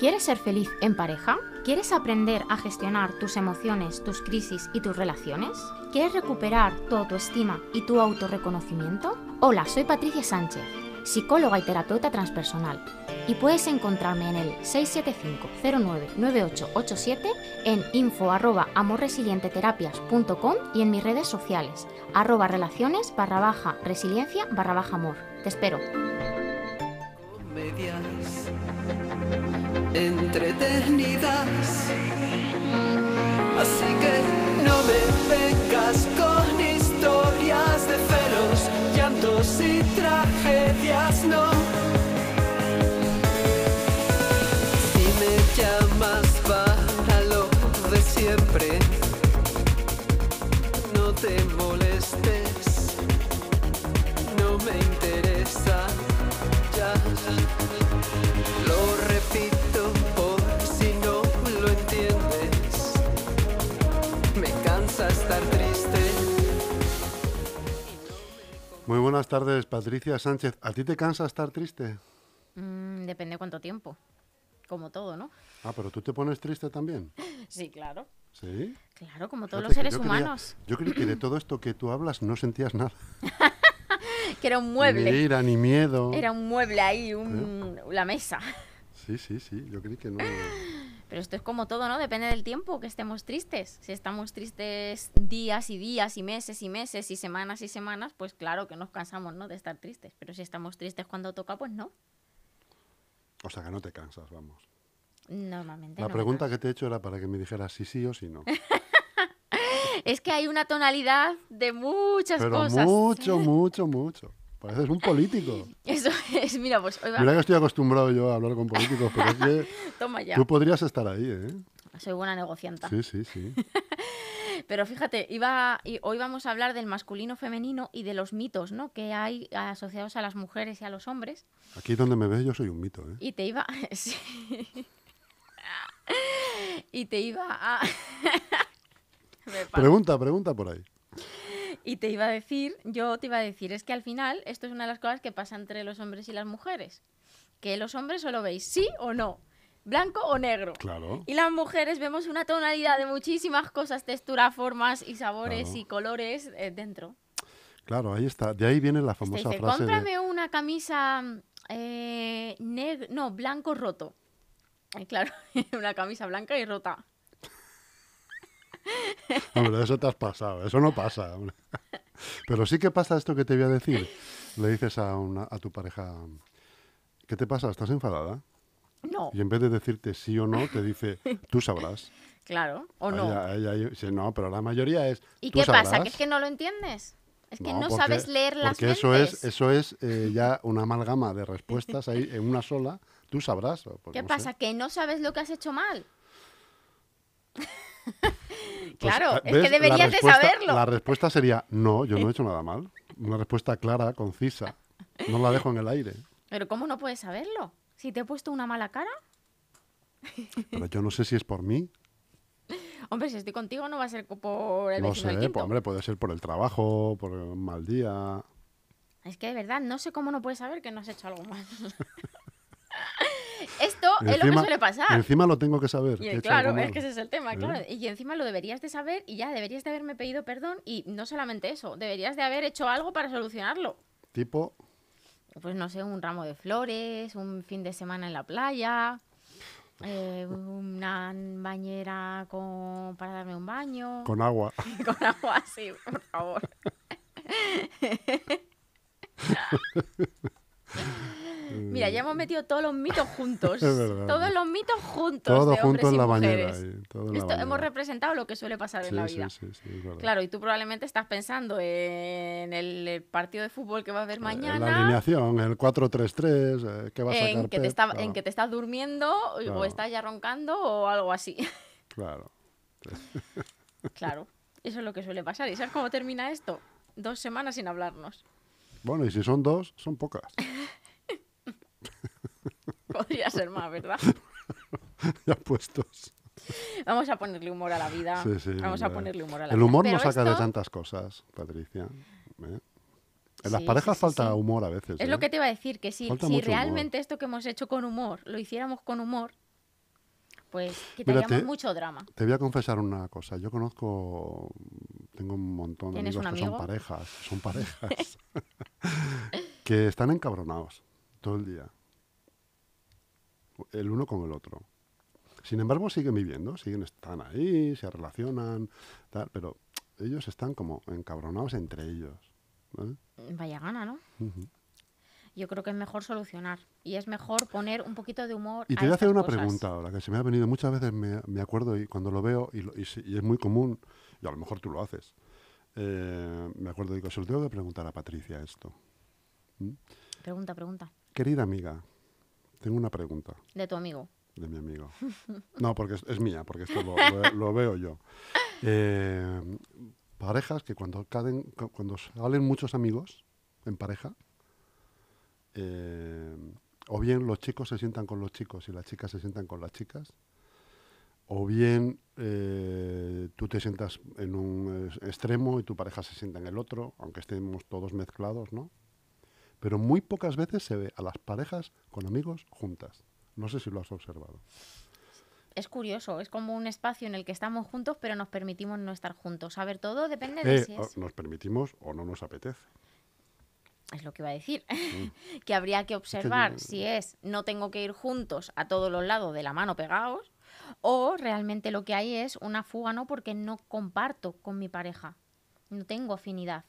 ¿Quieres ser feliz en pareja? ¿Quieres aprender a gestionar tus emociones, tus crisis y tus relaciones? ¿Quieres recuperar tu autoestima y tu autorreconocimiento? Hola, soy Patricia Sánchez, psicóloga y terapeuta transpersonal, y puedes encontrarme en el 675-099887, en info arroba amorresilienteterapias.com y en mis redes sociales, arroba relaciones barra baja resiliencia barra baja amor. Te espero. Entretenidas. Así que no me vengas con historias de celos, llantos y tragedias, no. Si me llamas para lo de siempre, no te molestes, no me interesa. Ya buenas tardes, Patricia Sánchez. ¿A ti te cansa estar triste? Mm, depende cuánto tiempo. Como todo, ¿no? Ah, pero tú te pones triste también. Sí, claro. ¿Sí? Claro, como todos Fíjate los seres yo humanos. yo creí que de todo esto que tú hablas no sentías nada. Que era un mueble. Ni ira, ni miedo. Era un mueble ahí, un- la mesa. Sí, sí, sí. Yo creí que no. Pero esto es como todo, ¿no? Depende del tiempo que estemos tristes. Si estamos tristes días y días y meses y meses y semanas y semanas, pues claro que nos cansamos, ¿no? De estar tristes. Pero si estamos tristes cuando toca, pues no. O sea, que no te cansas, vamos. Normalmente La no pregunta que te he hecho era para que me dijeras sí, sí o sí no. Es que hay una tonalidad de muchas Pero cosas. mucho, mucho, mucho. Pareces un político. Eso es, mira, pues hoy va- Mira que estoy acostumbrado yo a hablar con políticos, pero es que Toma ya. tú podrías estar ahí, ¿eh? Soy buena negocianta. Sí, sí, sí. Pero fíjate, iba, y hoy vamos a hablar del masculino femenino y de los mitos, ¿no? Que hay asociados a las mujeres y a los hombres. Aquí donde me ves yo soy un mito, ¿eh? Y te iba. sí. Y te iba a. Pregunta, pregunta por ahí. Y te iba a decir, yo te iba a decir, es que al final esto es una de las cosas que pasa entre los hombres y las mujeres. Que los hombres solo veis sí o no, blanco o negro. Claro. Y las mujeres vemos una tonalidad de muchísimas cosas, textura, formas y sabores Claro. y colores eh, dentro. Claro, ahí está. De ahí viene la famosa dice, frase de... cómprame una camisa eh, no, blanco roto. Eh, claro, una camisa blanca y rota. Hombre, eso te has pasado. Eso no pasa, hombre. Pero sí que pasa esto que te voy a decir. Le dices a, una, a tu pareja, ¿qué te pasa? ¿Estás enfadada? No, Y en vez de decirte sí o no, te dice, tú sabrás. claro, o no. Ella- ella- dice, no, pero la mayoría es, ¿Y tú qué pasa? sabrás". ¿Que es que no lo entiendes? Es que no, porque- sabes leer las Porque eso mentes. es, eso es eh, ya una amalgama de respuestas ahí en una sola. Tú sabrás. pues ¿Qué no pasa? sé. ¿Que no sabes lo que has hecho mal? Pues, claro, ah, es que deberías de saberlo. La respuesta sería, no, yo no he hecho nada mal. Una respuesta clara, concisa. No la dejo en el aire. Pero ¿cómo no puedes saberlo? Si te he puesto una mala cara. Pero yo no sé si es por mí. Hombre, si estoy contigo no va a ser por el No del sé, pues, hombre, puede ser por el trabajo, por un mal día. Es que de verdad, no sé cómo no puedes saber que no has hecho algo mal. Esto es lo que suele pasar. Encima lo tengo que saber. Y, claro, es que ese es el tema, ¿Eh? claro. Y encima lo deberías de saber y ya deberías de haberme pedido perdón y no solamente eso, deberías de haber hecho algo para solucionarlo. Tipo, Pues no sé, un ramo de flores, un fin de semana en la playa, eh, una bañera con, para darme un baño, con agua. con agua así, por favor. Mira, ya hemos metido todos los mitos juntos. Verdad. Todos los mitos juntos. Todo de hombres en y la mujeres. ahí, todo en la Esto hemos representado lo que suele pasar en la vida. sí, sí. Claro, y tú probablemente estás pensando en el eh, partido de fútbol que va a haber En La mañana, alineación, el 4-3-3, eh, que va a sacar en que, te Pep, está- claro, en que te estás durmiendo o estás ya roncando o algo así. Claro. claro, eso es lo que suele pasar. ¿Y sabes cómo termina esto? Dos semanas sin hablarnos. Bueno, y si son dos, son pocas. Podría ser más, ¿verdad? ya puestos. Vamos a ponerle humor a la vida. Sí, sí, Vamos a ponerle humor a la El vida. humor Pero nos saca de tantas cosas, Patricia. ¿eh? En las Sí, parejas sí, falta sí. humor a veces. Es ¿eh? lo que te iba a decir, que si, humor. realmente esto que hemos hecho con humor lo hiciéramos con humor, pues Mira, quitaríamos te- mucho drama. Te voy a confesar una cosa. Yo conozco, tengo un montón de ¿Tienes amigos un que son parejas, son parejas, que están encabronados todo el día, el uno con el otro. Sin embargo, siguen viviendo, siguen, están ahí, se relacionan, tal, pero ellos están como encabronados entre ellos. ¿vale? Vaya gana, ¿no? Yo creo que es mejor solucionar y es mejor poner un poquito de humor. Y te voy a hacer una cosas. pregunta ahora, que se me ha venido muchas veces, me, me acuerdo y cuando lo veo, y, lo- y y es muy común, y a lo mejor tú lo haces, eh, me acuerdo, digo, se lo tengo que preguntar a Patricia esto. Pregunta, pregunta. Querida amiga, tengo una pregunta De tu amigo. de mi amigo. No, porque es, es mía, porque esto lo, lo- lo veo yo. Eh, parejas que cuando, caden, cu- cuando salen muchos amigos en pareja, eh, o bien los chicos se sientan con los chicos y las chicas se sientan con las chicas, o bien eh, tú te sientas en un extremo y tu pareja se sienta en el otro, aunque estemos todos mezclados, ¿no? Pero muy pocas veces se ve a las parejas con amigos juntas. No sé si lo has observado. Es curioso, es como un espacio en el que estamos juntos, pero nos permitimos no estar juntos. A ver, todo depende de Eh, si es. nos permitimos o no nos apetece. Es lo que iba a decir. que habría que observar yo- si es no tengo que ir juntos a todos los lados de la mano pegados o realmente lo que hay es una fuga, ¿no? Porque no comparto con mi pareja. No tengo afinidad.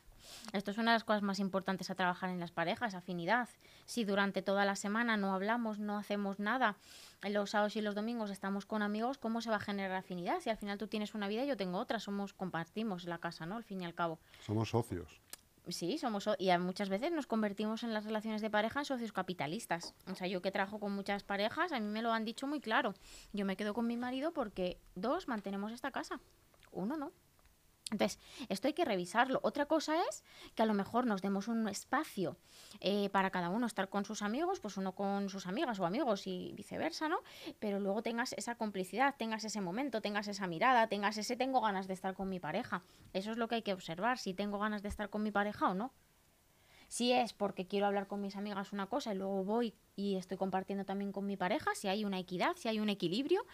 Esto es una de las cosas más importantes a trabajar en las parejas, afinidad. Si durante toda la semana no hablamos, no hacemos nada, los sábados y los domingos estamos con amigos, ¿cómo se va a generar afinidad? Si al final tú tienes una vida y yo tengo otra, somos compartimos la casa, ¿no? Al fin y al cabo. Somos socios. Sí, somos so- y muchas veces nos convertimos en las relaciones de pareja en socios capitalistas. O sea, yo que trabajo con muchas parejas, a mí me lo han dicho muy claro. Yo me quedo con mi marido porque dos mantenemos esta casa, uno no. Entonces, esto hay que revisarlo. Otra cosa es que a lo mejor nos demos un espacio eh, para cada uno estar con sus amigos, pues uno con sus amigas o amigos y viceversa, ¿no? Pero luego tengas esa complicidad, tengas ese momento, tengas esa mirada, tengas ese tengo ganas de estar con mi pareja. Eso es lo que hay que observar, si tengo ganas de estar con mi pareja o no. Si es porque quiero hablar con mis amigas una cosa y luego voy y estoy compartiendo también con mi pareja, si hay una equidad, si hay un equilibrio.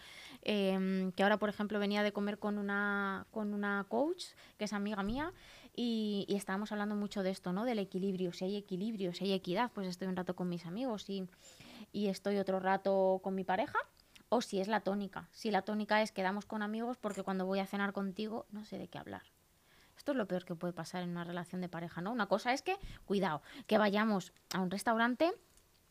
em, que ahora, por ejemplo, venía de comer con una, con una coach, que es amiga mía, y, y estábamos hablando mucho de esto, ¿no? Del equilibrio. Si hay equilibrio, si hay equidad, pues estoy un rato con mis amigos y, y estoy otro rato con mi pareja. O si es la tónica. Si la tónica es quedamos con amigos porque cuando voy a cenar contigo no sé de qué hablar. Es lo peor que puede pasar en una relación de pareja, ¿no? Una cosa es que, cuidado, que vayamos a un restaurante,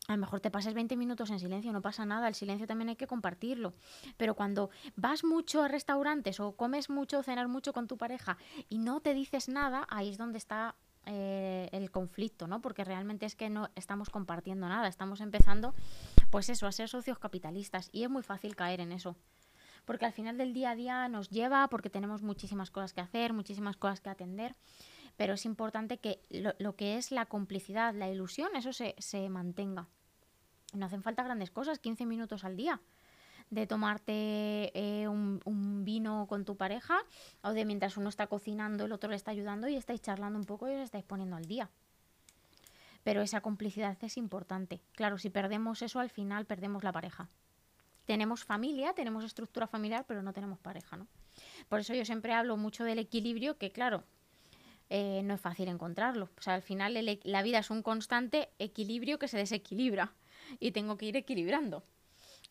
a lo mejor te pases 20 minutos en silencio, no pasa nada, el silencio también hay que compartirlo. Pero cuando vas mucho a restaurantes o comes mucho, cenas mucho con tu pareja y no te dices nada, ahí es donde está eh, el conflicto, ¿no? Porque realmente es que no estamos compartiendo nada, estamos empezando, pues eso, a ser socios capitalistas y es muy fácil caer en eso porque al final del día a día nos lleva, porque tenemos muchísimas cosas que hacer, muchísimas cosas que atender, pero es importante que lo, que es la complicidad, la ilusión, eso se, se mantenga. No hacen falta grandes cosas, 15 minutos al día de tomarte eh, un, un vino con tu pareja o de mientras uno está cocinando el otro le está ayudando y estáis charlando un poco y os estáis poniendo al día. Pero esa complicidad es importante. Claro, si perdemos eso al final perdemos la pareja tenemos familia, tenemos estructura familiar, pero no tenemos pareja, ¿no? Por eso yo siempre hablo mucho del equilibrio, que claro, eh, no es fácil encontrarlo. O sea, al final e- la vida es un constante equilibrio que se desequilibra y tengo que ir equilibrando.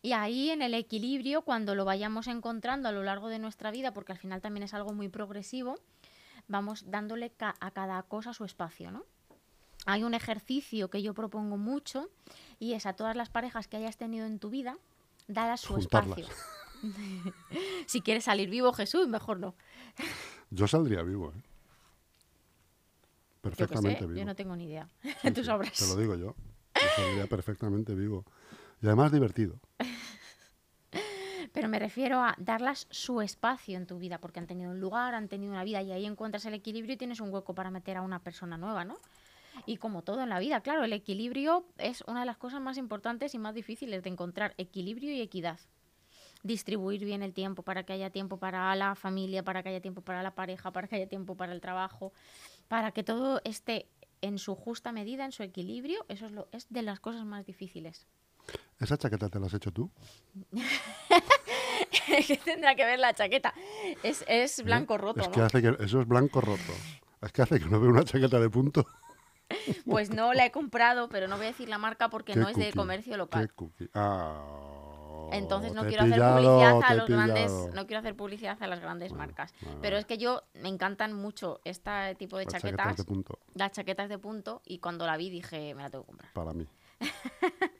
Y ahí en el equilibrio, cuando lo vayamos encontrando a lo largo de nuestra vida, porque al final también es algo muy progresivo, vamos dándole ca- a cada cosa su espacio, ¿no? Hay un ejercicio que yo propongo mucho y es a todas las parejas que hayas tenido en tu vida, dalas su Juntarlas. espacio. si quieres salir vivo, Jesús, mejor no. Yo saldría vivo, ¿eh? Yo Perfectamente sé, vivo. yo no tengo ni idea. Sí, Tú sí, sabrás. Te lo digo yo. Yo saldría perfectamente vivo. Y además divertido. Pero me refiero a darlas su espacio en tu vida, porque han tenido un lugar, han tenido una vida y ahí encuentras el equilibrio y tienes un hueco para meter a una persona nueva, ¿no? Y como todo en la vida, claro, el equilibrio es una de las cosas más importantes y más difíciles de encontrar, equilibrio y equidad. Distribuir bien el tiempo para que haya tiempo para la familia, para que haya tiempo para la pareja, para que haya tiempo para el trabajo, para que todo esté en su justa medida, en su equilibrio, eso es, lo, es de las cosas más difíciles. ¿Esa chaqueta te la has hecho tú? ¿Qué tendrá que ver la chaqueta? Es, es blanco roto, ¿Eh? Es ¿no? que hace que eso es blanco roto. Es que hace que no vea una chaqueta de punto. Pues no la he comprado, pero no voy a decir la marca porque no es de comercio local. Ah, Entonces no quiero hacer publicidad a los grandes, no quiero hacer publicidad a las grandes Bueno, marcas. bueno, Pero es que yo me encantan mucho este tipo de Las chaquetas, de punto, las chaquetas de punto, y cuando la vi dije, me la tengo que comprar. para mí.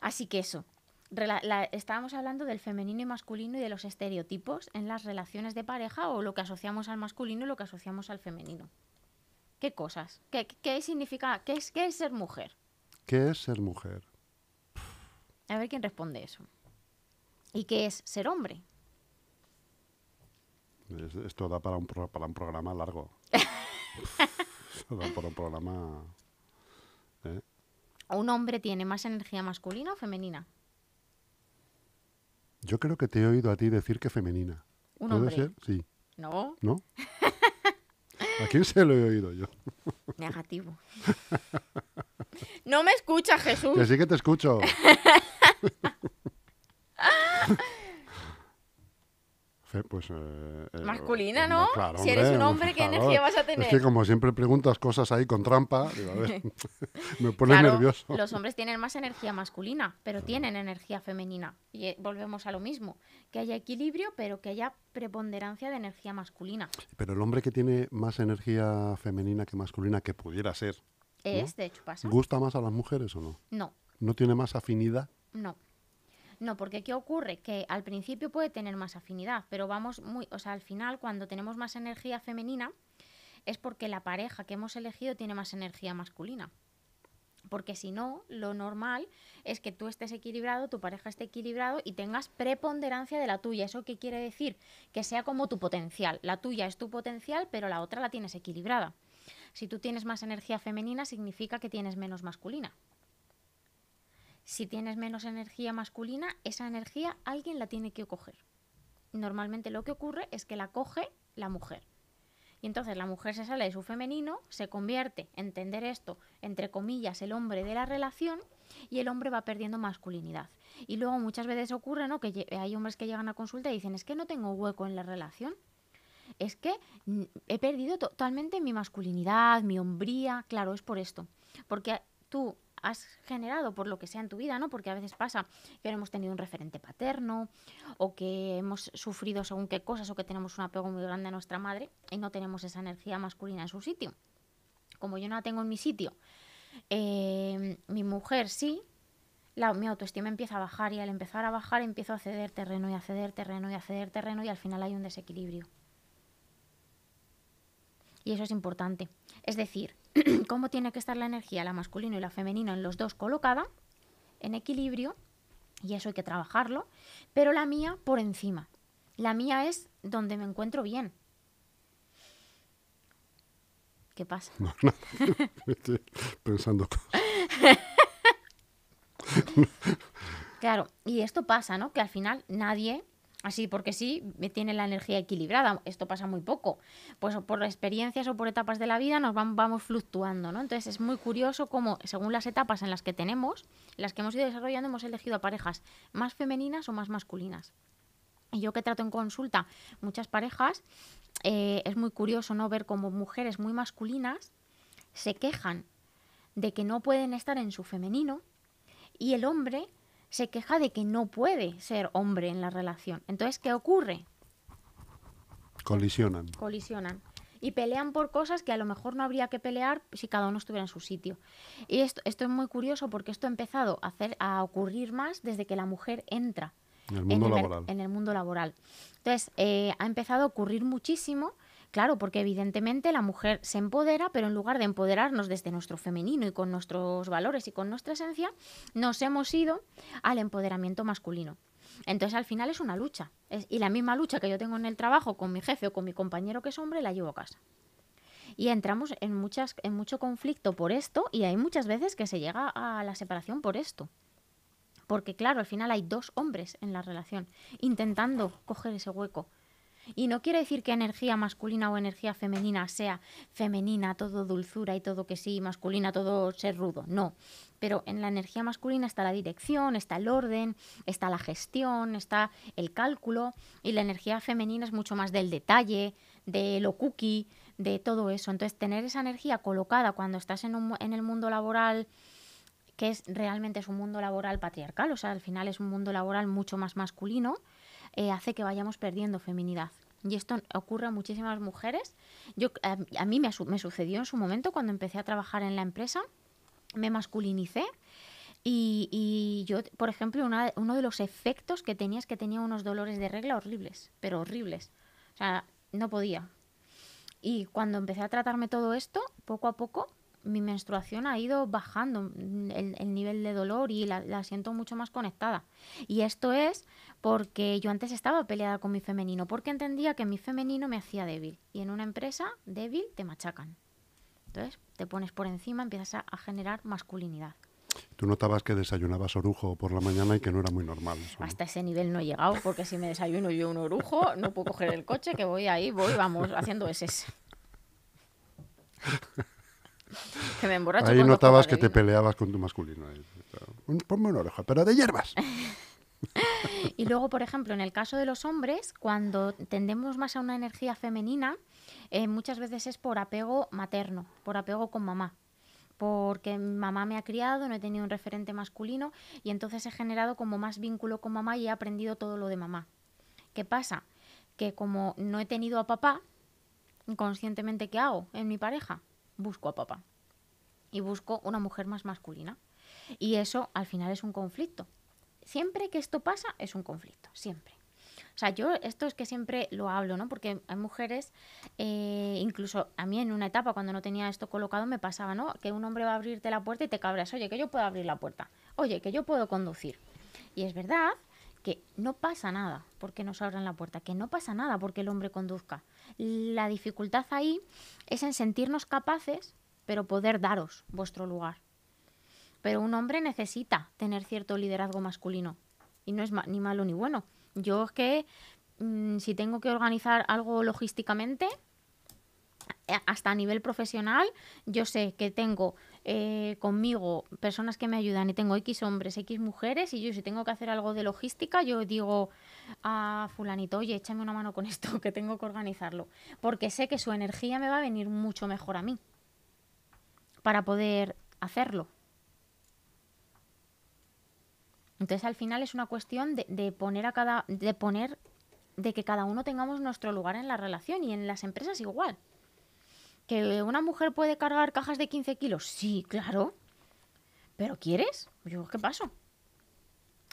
Así que eso. Rela- la- estábamos hablando del femenino y masculino y de los estereotipos en las relaciones de pareja o lo que asociamos al masculino y lo que asociamos al femenino. ¿Qué cosas? ¿Qué, qué significa? ¿Qué es, ¿Qué es ser mujer? ¿Qué es ser mujer? A ver quién responde eso. ¿Y qué es ser hombre? Es- Esto da para un, pro- para un programa largo. Esto da para un programa... ¿eh? ¿Un hombre tiene más energía masculina o femenina? Yo creo que te he oído a ti decir que femenina. Un ¿Puede hombre. ser? Sí. No, ¿No? ¿A quién se lo he oído yo? negativo. no me escucha Jesús. Que sí que te escucho. Pues, eh, eh, Masculina, eh, ¿no? claro, Si eres un hombre, ¿qué claro. energía vas a Es tener? que como siempre preguntas cosas ahí con trampa, digo, a ver, me pone Claro, nervioso. los hombres tienen más energía masculina, pero tienen energía femenina. Y eh, volvemos a lo mismo, que haya equilibrio, pero que haya preponderancia de energía masculina. Pero el hombre que tiene más energía femenina que masculina, que pudiera ser, Es, de hecho, pasa. ¿gusta más a las mujeres o no? No, ¿No tiene más afinidad? no. No, porque ¿qué ocurre? Que al principio puede tener más afinidad, pero vamos muy, o sea, al final cuando tenemos más energía femenina es porque la pareja que hemos elegido tiene más energía masculina. Porque si no, lo normal es que tú estés equilibrado, tu pareja esté equilibrado y tengas preponderancia de la tuya. ¿Eso qué quiere decir? Que sea como tu potencial. La tuya es tu potencial, pero la otra la tienes equilibrada. Si tú tienes más energía femenina, significa que tienes menos masculina. Si tienes menos energía masculina, esa energía alguien la tiene que coger. Normalmente lo que ocurre es que la coge la mujer. Y entonces la mujer se sale de su femenino, se convierte, entender esto, entre comillas, el hombre de la relación y el hombre va perdiendo masculinidad. Y luego muchas veces ocurre ¿no? que hay hombres que llegan a consulta y dicen, es que no tengo hueco en la relación. Es que mm, he perdido totalmente mi masculinidad, mi hombría. Claro, es por esto. Porque tú has generado por lo que sea en tu vida, ¿no? Porque a veces pasa que no hemos tenido un referente paterno o que hemos sufrido según qué cosas o que tenemos un apego muy grande a nuestra madre y no tenemos esa energía masculina en su sitio. Como yo no la tengo en mi sitio, eh, mi mujer sí, la, mi autoestima empieza a bajar y al empezar a bajar empiezo a ceder terreno y a ceder terreno y a ceder terreno y al final hay un desequilibrio. Y eso es importante. Es decir, cómo tiene que estar la energía, la masculina y la femenina en los dos colocada, en equilibrio, y eso hay que trabajarlo, pero la mía por encima. La mía es donde me encuentro bien. ¿Qué pasa? Estoy pensando. Claro, y esto pasa, ¿no? Que al final nadie, así porque sí, me tiene la energía equilibrada. Esto pasa muy poco. Pues por experiencias o por etapas de la vida nos van- vamos fluctuando, ¿no? Entonces es muy curioso cómo, según las etapas en las que tenemos, las que hemos ido desarrollando, hemos elegido a parejas más femeninas o más masculinas. Y yo que trato en consulta muchas parejas, eh, es muy curioso no ver cómo mujeres muy masculinas se quejan de que no pueden estar en su femenino y el hombre se queja de que no puede ser hombre en la relación. Entonces, ¿qué ocurre? Colisionan. Colisionan. Y pelean por cosas que a lo mejor no habría que pelear si cada uno estuviera en su sitio. Y esto, esto es muy curioso porque esto ha empezado a, hacer, a ocurrir más desde que la mujer entra En el mundo en, el, mer- laboral. en el mundo laboral. Entonces, eh, ha empezado a ocurrir muchísimo, claro, porque evidentemente la mujer se empodera, pero en lugar de empoderarnos desde nuestro femenino y con nuestros valores y con nuestra esencia, nos hemos ido al empoderamiento masculino. Entonces, al final es una lucha. Y la misma lucha que yo tengo en el trabajo con mi jefe o con mi compañero que es hombre, la llevo a casa. Y entramos en, muchas, en mucho conflicto por esto y hay muchas veces que se llega a la separación por esto. Porque claro, al final hay dos hombres en la relación intentando coger ese hueco. Y no quiere decir que energía masculina o energía femenina sea femenina, todo dulzura y todo que sí, masculina, todo ser rudo. No. Pero en la energía masculina está la dirección, está el orden, está la gestión, está el cálculo. Y la energía femenina es mucho más del detalle, de lo cookie, de todo eso. Entonces, tener esa energía colocada cuando estás en, un, en el mundo laboral que es realmente es un mundo laboral patriarcal, o sea, al final es un mundo laboral mucho más masculino, eh, hace que vayamos perdiendo feminidad. Y esto ocurre a muchísimas mujeres. Yo, a, mí me, sucedió en su momento cuando empecé a trabajar en la empresa, me masculinicé y, y yo, por ejemplo, uno de los efectos que tenía es que tenía unos dolores de regla horribles, pero horribles. O sea, no podía. Y cuando empecé a tratarme todo esto, poco a poco mi menstruación ha ido bajando el, nivel de dolor y la, siento mucho más conectada. Y esto es porque yo antes estaba peleada con mi femenino, porque entendía que mi femenino me hacía débil. Y en una empresa débil te machacan. Entonces te pones por encima, empiezas a, generar masculinidad. Tú notabas que desayunabas orujo por la mañana y que no era muy normal. Hasta ese nivel no he llegado, porque si me desayuno yo un orujo, no puedo coger el coche, que voy ahí, voy, vamos, haciendo ese. que me emborracho. Ahí notabas que te peleabas con tu masculino. Ponme una oreja, pero de hierbas. y luego, por ejemplo, en el caso de los hombres, cuando tendemos más a una energía femenina, eh, muchas veces es por apego materno, por apego con mamá porque mamá me ha criado, no he tenido un referente masculino y entonces he generado como más vínculo con mamá y he aprendido todo lo de mamá. ¿Qué pasa? Que como no he tenido a papá, inconscientemente, ¿qué hago en mi pareja? busco a papá y busco una mujer más masculina. Y eso al final es un conflicto. Siempre que esto pasa es un conflicto, siempre. O sea, yo esto es que siempre lo hablo, ¿no? Porque hay mujeres, eh, incluso a mí en una etapa cuando no tenía esto colocado me pasaba, ¿no? Que un hombre va a abrirte la puerta y te cabras, oye, que yo puedo abrir la puerta, oye, que yo puedo conducir. Y es verdad que no pasa nada porque nos abran la puerta, que no pasa nada porque el hombre conduzca. La dificultad ahí es en sentirnos capaces, pero poder daros vuestro lugar. Pero un hombre necesita tener cierto liderazgo masculino y no es ni malo ni bueno. Yo es que mm, si tengo que organizar algo logísticamente, eh, hasta a nivel profesional, yo sé que tengo eh, conmigo personas que me ayudan y tengo X hombres, X mujeres, y yo si tengo que hacer algo de logística, yo digo a fulanito, oye, échame una mano con esto, que tengo que organizarlo, porque sé que su energía me va a venir mucho mejor a mí para poder hacerlo. Entonces al final es una cuestión de, poner a cada, de poner, de que cada uno tengamos nuestro lugar en la relación y en las empresas igual. ¿Que una mujer puede cargar cajas de 15 kilos? Sí, claro. ¿Pero quieres? Yo, ¿qué paso?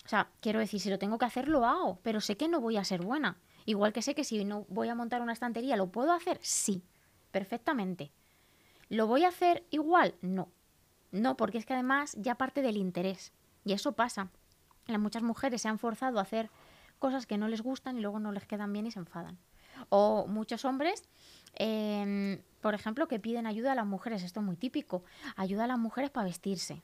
O sea, quiero decir, si lo tengo que hacer, lo hago, pero sé que no voy a ser buena. Igual que sé que si no voy a montar una estantería, ¿lo puedo hacer? Sí, perfectamente. ¿Lo voy a hacer igual? No. No, porque es que además ya parte del interés. Y eso pasa. muchas mujeres se han forzado a hacer cosas que no les gustan y luego no les quedan bien y se enfadan. O muchos hombres Em, por ejemplo, que piden ayuda a las mujeres, esto es muy típico, ayuda a las mujeres para vestirse.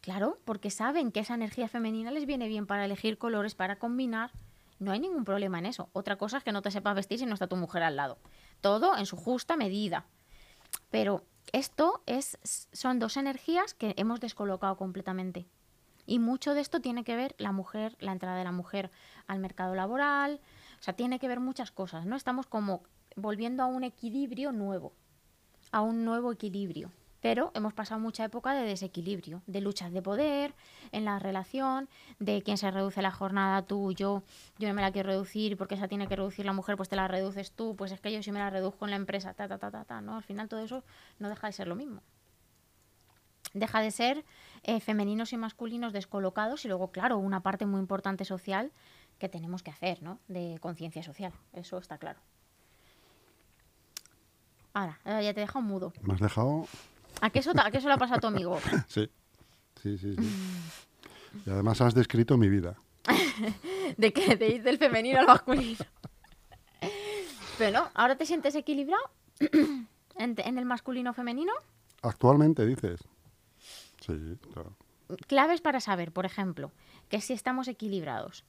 Claro, porque saben que esa energía femenina les viene bien para elegir colores, para combinar. No hay ningún problema en eso. Otra cosa es que no te sepas vestir si no está tu mujer al lado. Todo en su justa medida. Pero esto es, son dos energías que hemos descolocado completamente. Y mucho de esto tiene que ver la mujer, la entrada de la mujer al mercado laboral, o sea, tiene que ver muchas cosas, ¿no? Estamos como volviendo a un equilibrio nuevo, a un nuevo equilibrio. Pero hemos pasado mucha época de desequilibrio, de luchas de poder en la relación, de quién se reduce la jornada, tú, yo, yo no me la quiero reducir porque esa tiene que reducir la mujer, pues te la reduces tú, pues es que yo sí me la reduzco en la empresa, ta, ta, ta, ta, ta, ¿no? Al final todo eso no deja de ser lo mismo. Deja de ser eh, femeninos y masculinos descolocados y luego, claro, una parte muy importante social que tenemos que hacer, ¿no? De conciencia social, eso está claro. Ahora, ya te he dejado mudo. ¿Me has dejado? ¿A qué eso, a qué eso le ha pasado a tu amigo? sí, sí, sí, sí. Y además has descrito mi vida. de que te dice el femenino al masculino. Pero no, ¿ahora te sientes equilibrado en, en el masculino femenino? Actualmente dices. Sí, claro. Claves para saber, por ejemplo, que si estamos equilibrados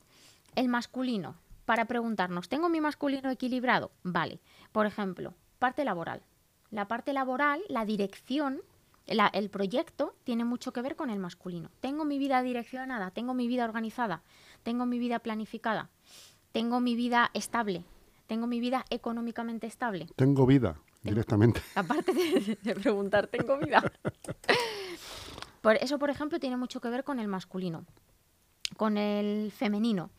el masculino para preguntarnos, ¿tengo mi masculino equilibrado? Vale. Por ejemplo, parte laboral. La parte laboral, la dirección, la- el proyecto tiene mucho que ver con el masculino. Tengo mi vida direccionada, tengo mi vida organizada, tengo mi vida planificada, tengo mi vida estable, tengo mi vida económicamente estable. Tengo vida, directamente. Aparte de, de preguntar, ¿tengo vida? Por eso, por ejemplo, tiene mucho que ver con el masculino, con el femenino.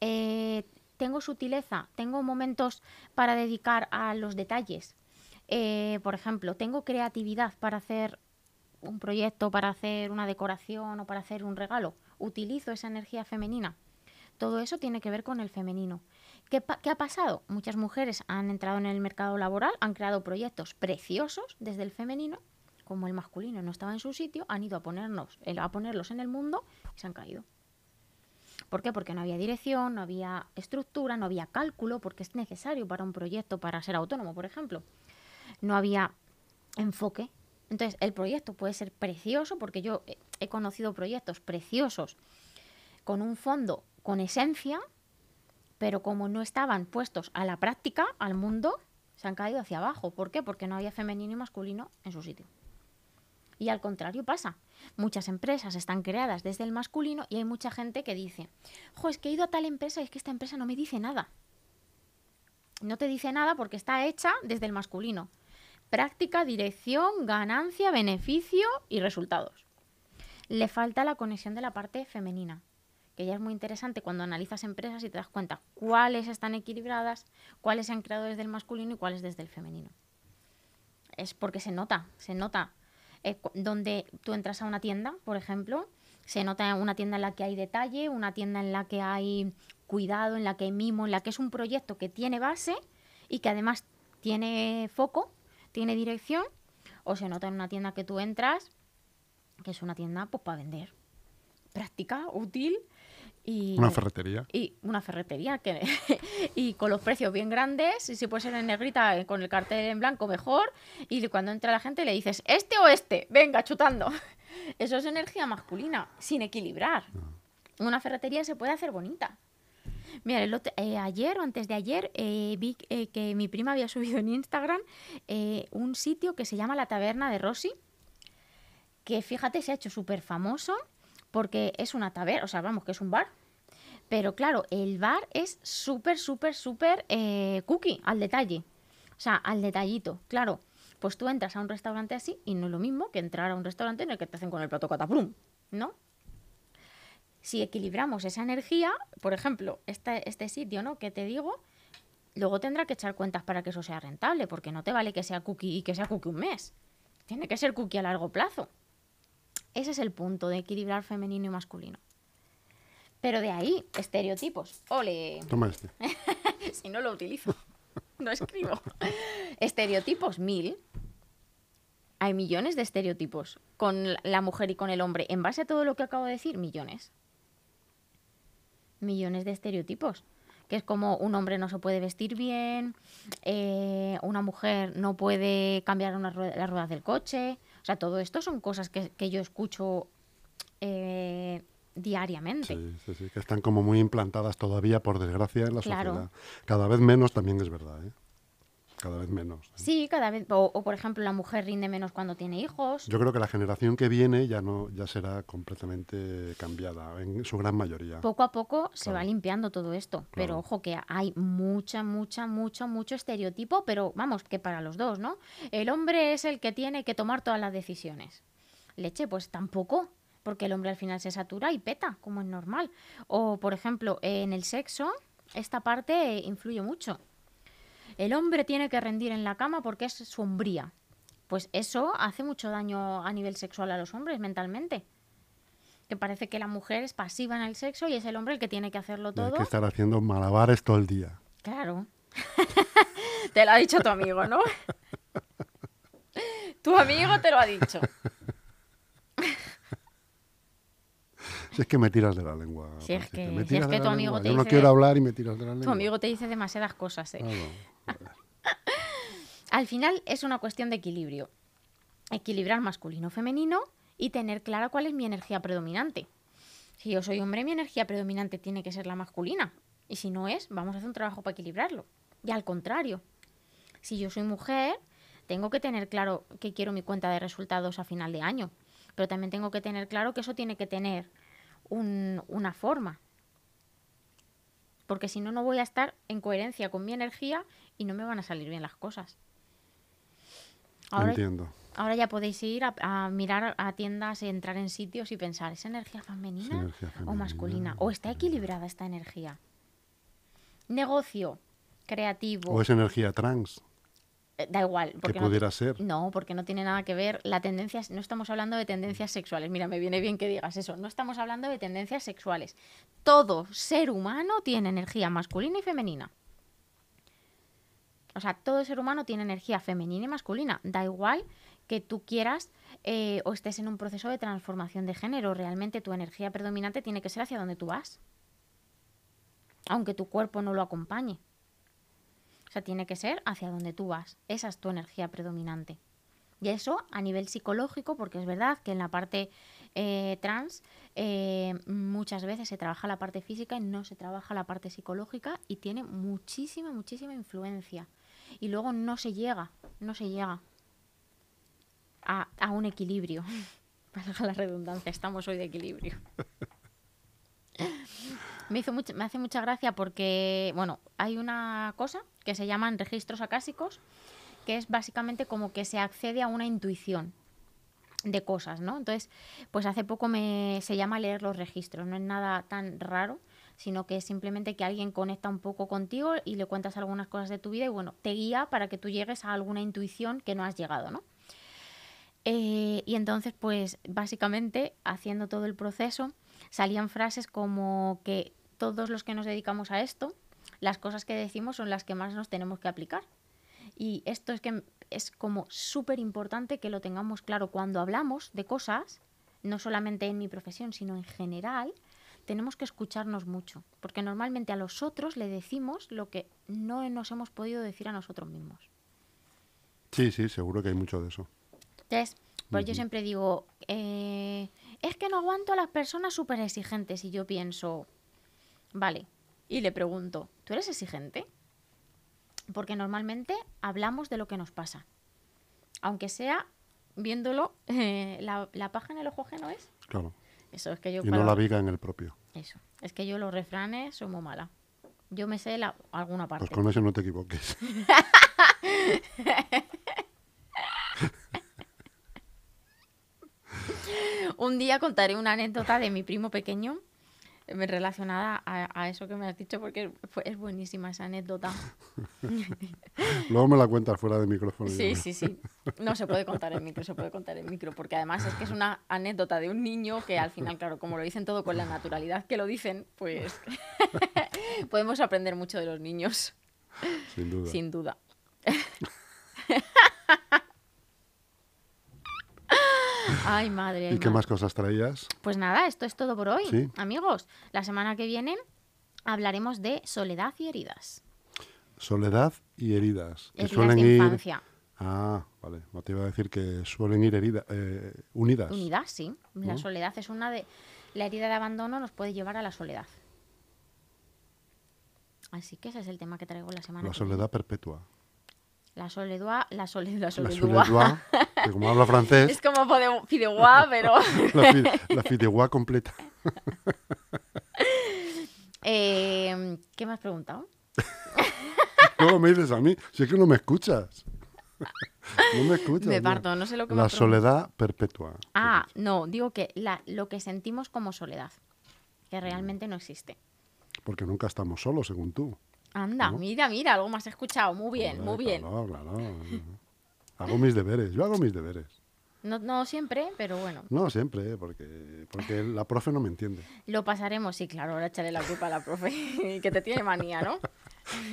Eh, tengo sutileza, tengo momentos para dedicar a los detalles. Eh, por ejemplo, tengo creatividad para hacer un proyecto, para hacer una decoración o para hacer un regalo. Utilizo esa energía femenina. Todo eso tiene que ver con el femenino. ¿Qué, qué ha pasado? Muchas mujeres han entrado en el mercado laboral, han creado proyectos preciosos desde el femenino, como el masculino no estaba en su sitio, han ido a, ponernos, el- a ponerlos en el mundo y se han caído. ¿Por qué? Porque no había dirección, no había estructura, no había cálculo, porque es necesario para un proyecto, para ser autónomo, por ejemplo. No había enfoque. Entonces, el proyecto puede ser precioso, porque yo he- conocido proyectos preciosos con un fondo, con esencia, pero como no estaban puestos a la práctica, al mundo, se han caído hacia abajo. ¿Por qué? Porque no había femenino y masculino en su sitio. Y al contrario pasa. Muchas empresas están creadas desde el masculino y hay mucha gente que dice, jo, es que he ido a tal empresa y es que esta empresa no me dice nada. No te dice nada porque está hecha desde el masculino. Práctica, dirección, ganancia, beneficio y resultados. Le falta la conexión de la parte femenina, que ya es muy interesante cuando analizas empresas y te das cuenta cuáles están equilibradas, cuáles se han creado desde el masculino y cuáles desde el femenino. Es porque se nota, se nota. Eh, donde tú entras a una tienda, por ejemplo, se nota una tienda en la que hay detalle, una tienda en la que hay cuidado, en la que hay mimo, en la que es un proyecto que tiene base y que además tiene foco, tiene dirección, o se nota en una tienda que tú entras, que es una tienda pues para vender. Práctica, útil y Una ferretería. y una ferretería que y con los precios bien grandes y si puede ser en negrita eh, con el cartel en blanco mejor. Y cuando entra la gente le dices este o este venga chutando eso es energía masculina sin equilibrar. Una ferretería se puede hacer bonita Mira, el otro- eh, ayer o antes de ayer eh, vi eh, que mi prima había subido en Instagram un sitio que se llama La Taberna de Rosy, que fíjate, se ha hecho súper famoso porque es una taberna, o sea, vamos, que es un bar. Pero claro, el bar es súper, súper, súper cookie, al detalle. O sea, al detallito. Claro, pues tú entras a un restaurante así y no es lo mismo que entrar a un restaurante en el que te hacen con el plato cataprum, ¿no? Si equilibramos esa energía, por ejemplo, este, este sitio, ¿no? Que te digo, luego tendrá que echar cuentas para que eso sea rentable, porque no te vale que sea cookie y que sea cookie un mes. Tiene que ser cookie a largo plazo. Ese es el punto de equilibrar femenino y masculino. Pero de ahí, estereotipos. Ole, Toma este. si no lo utilizo, no escribo. estereotipos, mil. Hay millones de estereotipos con la- la mujer y con el hombre. En base a todo lo que acabo de decir, millones. Millones de estereotipos. Que es como un hombre no se puede vestir bien, eh, una mujer no puede cambiar una rue- las ruedas del coche. O sea, todo esto son cosas que, que yo escucho eh, diariamente. Sí, sí, sí, que están como muy implantadas todavía, por desgracia, en la Claro. sociedad. Cada vez menos también es verdad, ¿eh? Cada vez menos. ¿eh? Sí, cada vez. O, o, por ejemplo, la mujer rinde menos cuando tiene hijos. Yo creo que la generación que viene ya no ya será completamente cambiada, en su gran mayoría. Poco a poco se va limpiando todo esto. Pero ojo que hay mucha, mucha, mucho, mucho estereotipo, pero vamos, que para los dos, ¿no? El hombre es el que tiene que tomar todas las decisiones. Leche, pues tampoco, porque el hombre al final se satura y peta, como es normal. O, por ejemplo, en el sexo, esta parte influye mucho. El hombre tiene que rendir en la cama porque es sombría. Pues eso hace mucho daño a nivel sexual a los hombres mentalmente. Que parece que la mujer es pasiva en el sexo y es el hombre el que tiene que hacerlo Y Hay todo. que estar haciendo malabares todo el día. Claro. te lo ha dicho tu amigo, ¿no? tu amigo te lo ha dicho. Si es que me tiras de la lengua. Si es que- me si tiras es de que la tu amigo lengua. te Yo no dice- quiero hablar y me tiras de la lengua. Tu amigo te dice demasiadas cosas, ¿eh? Claro, joder. Al final es una cuestión de equilibrio. Equilibrar masculino-femenino y tener clara cuál es mi energía predominante. Si yo soy hombre, mi energía predominante tiene que ser la masculina. Y si no es, vamos a hacer un trabajo para equilibrarlo. Y al contrario, si yo soy mujer, tengo que tener claro que quiero mi cuenta de resultados a final de año. Pero también tengo que tener claro que eso tiene que tener un- una forma. Porque si no, no voy a estar en coherencia con mi energía y no me van a salir bien las cosas. Ahora, Entiendo. ahora ya podéis ir a, a mirar a tiendas, entrar en sitios y pensar, ¿es energía femenina, Sí, energía o femenina, masculina? ¿O está equilibrada esta energía? Negocio creativo. O es energía trans, Eh, Da igual. que Porque no, pudiera ser. no, porque no tiene nada que ver. La tendencia, es- no estamos hablando de tendencias sexuales. Mira, me viene bien que digas eso. No estamos hablando de tendencias sexuales. Todo ser humano tiene energía masculina y femenina. O sea, todo ser humano tiene energía femenina y masculina. Da igual que tú quieras eh, o estés en un proceso de transformación de género. Realmente tu energía predominante tiene que ser hacia donde tú vas. Aunque tu cuerpo no lo acompañe. O sea, tiene que ser hacia donde tú vas. Esa es tu energía predominante. Y eso a nivel psicológico, porque es verdad que en la parte eh, trans eh, muchas veces se trabaja la parte física y no se trabaja la parte psicológica y tiene muchísima, muchísima influencia. Y luego no se llega, no se llega a, a un equilibrio. Valga la redundancia, estamos hoy de equilibrio. Me, hizo me hace mucha gracia porque, bueno, hay una cosa que se llaman registros acásicos, que es básicamente como que se accede a una intuición de cosas, ¿no? Entonces, pues hace poco me, se llama leer los registros, no es nada tan raro, sino que es simplemente que alguien conecta un poco contigo y le cuentas algunas cosas de tu vida y bueno, te guía para que tú llegues a alguna intuición que no has llegado, ¿no? Eh, y entonces, pues básicamente, haciendo todo el proceso, salían frases como que todos los que nos dedicamos a esto, las cosas que decimos son las que más nos tenemos que aplicar. Y esto es que es como súper importante que lo tengamos claro cuando hablamos de cosas, no solamente en mi profesión, sino en general, tenemos que escucharnos mucho, porque normalmente a los otros le decimos lo que no nos hemos podido decir a nosotros mismos. Sí, sí, seguro que hay mucho de eso. Entonces, pues yo siempre digo, eh, es que no aguanto a las personas súper exigentes y yo pienso, vale, y le pregunto, ¿tú eres exigente? Porque normalmente hablamos de lo que nos pasa, aunque sea viéndolo, eh, la, la paja en el ojo ajeno es. Claro. Eso es que yo Y para- no la viga en el propio. Eso, es que yo los refranes soy muy mala. Yo me sé la, alguna parte. Pues con eso no te equivoques. Un día contaré una anécdota de mi primo pequeño relacionada a, a eso que me has dicho porque fue- es buenísima esa anécdota. Luego me la cuentas fuera de micrófono. Sí, sí, sí. No se puede contar en micro, se puede contar en micro, porque además es que es una anécdota de un niño que al final, claro, como lo dicen todo con la naturalidad que lo dicen, pues podemos aprender mucho de los niños, Sin duda. sin duda. Ay, madre. ay, ¿Y qué madre. más cosas traías? Pues nada, esto es todo por hoy, Sí. amigos. La semana que viene hablaremos de soledad y heridas. Soledad y heridas. Que Heridas suelen de ir. infancia. Ah, vale. No te iba a decir que suelen ir herida, eh, unidas. Unidas, sí. La ¿No? soledad es una de... La herida de abandono nos puede llevar a la soledad. Así que ese es el tema que traigo la semana La que viene. soledad perpetua. La soledad... La soledad... La La soledad. soledad, que como habla francés, Es como fideuá, pero... la, fi- la fideuá completa. Eh, ¿Qué me has preguntado? Luego me dices a mí, si es que no me escuchas. No me escuchas. Me parto, no sé lo que me La soledad perpetua. Ah, no, digo que la, lo que sentimos como soledad, que realmente no existe. Porque nunca estamos solos, según tú. Anda, ¿No? mira, mira, algo más he escuchado. Muy bien, muy bien. Claro, claro. Hago mis deberes, yo hago mis deberes. No, no siempre, pero bueno, No siempre, ¿eh? porque, porque la profe no me entiende. lo pasaremos. Sí, claro, ahora echaré la culpa a la profe, que te tiene manía, ¿no?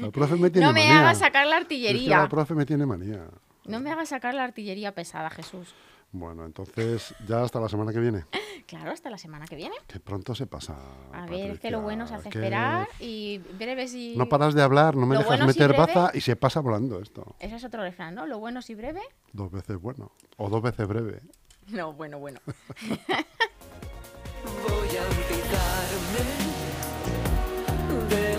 La profe me tiene No me manía. hagas sacar la Es que artillería. la profe me tiene manía. No me hagas sacar la artillería pesada, Jesús. Bueno, entonces ya hasta la semana que viene. Claro, hasta la semana que viene. Que pronto se pasa. A ver, Patricia, es que lo bueno se hace esperar y breve si. No paras de hablar, no me dejas meter baza y se pasa volando esto. Ese es otro refrán, ¿no? Lo bueno si breve. Dos veces bueno. O dos veces breve. No, bueno, bueno. Voy a olvidarme de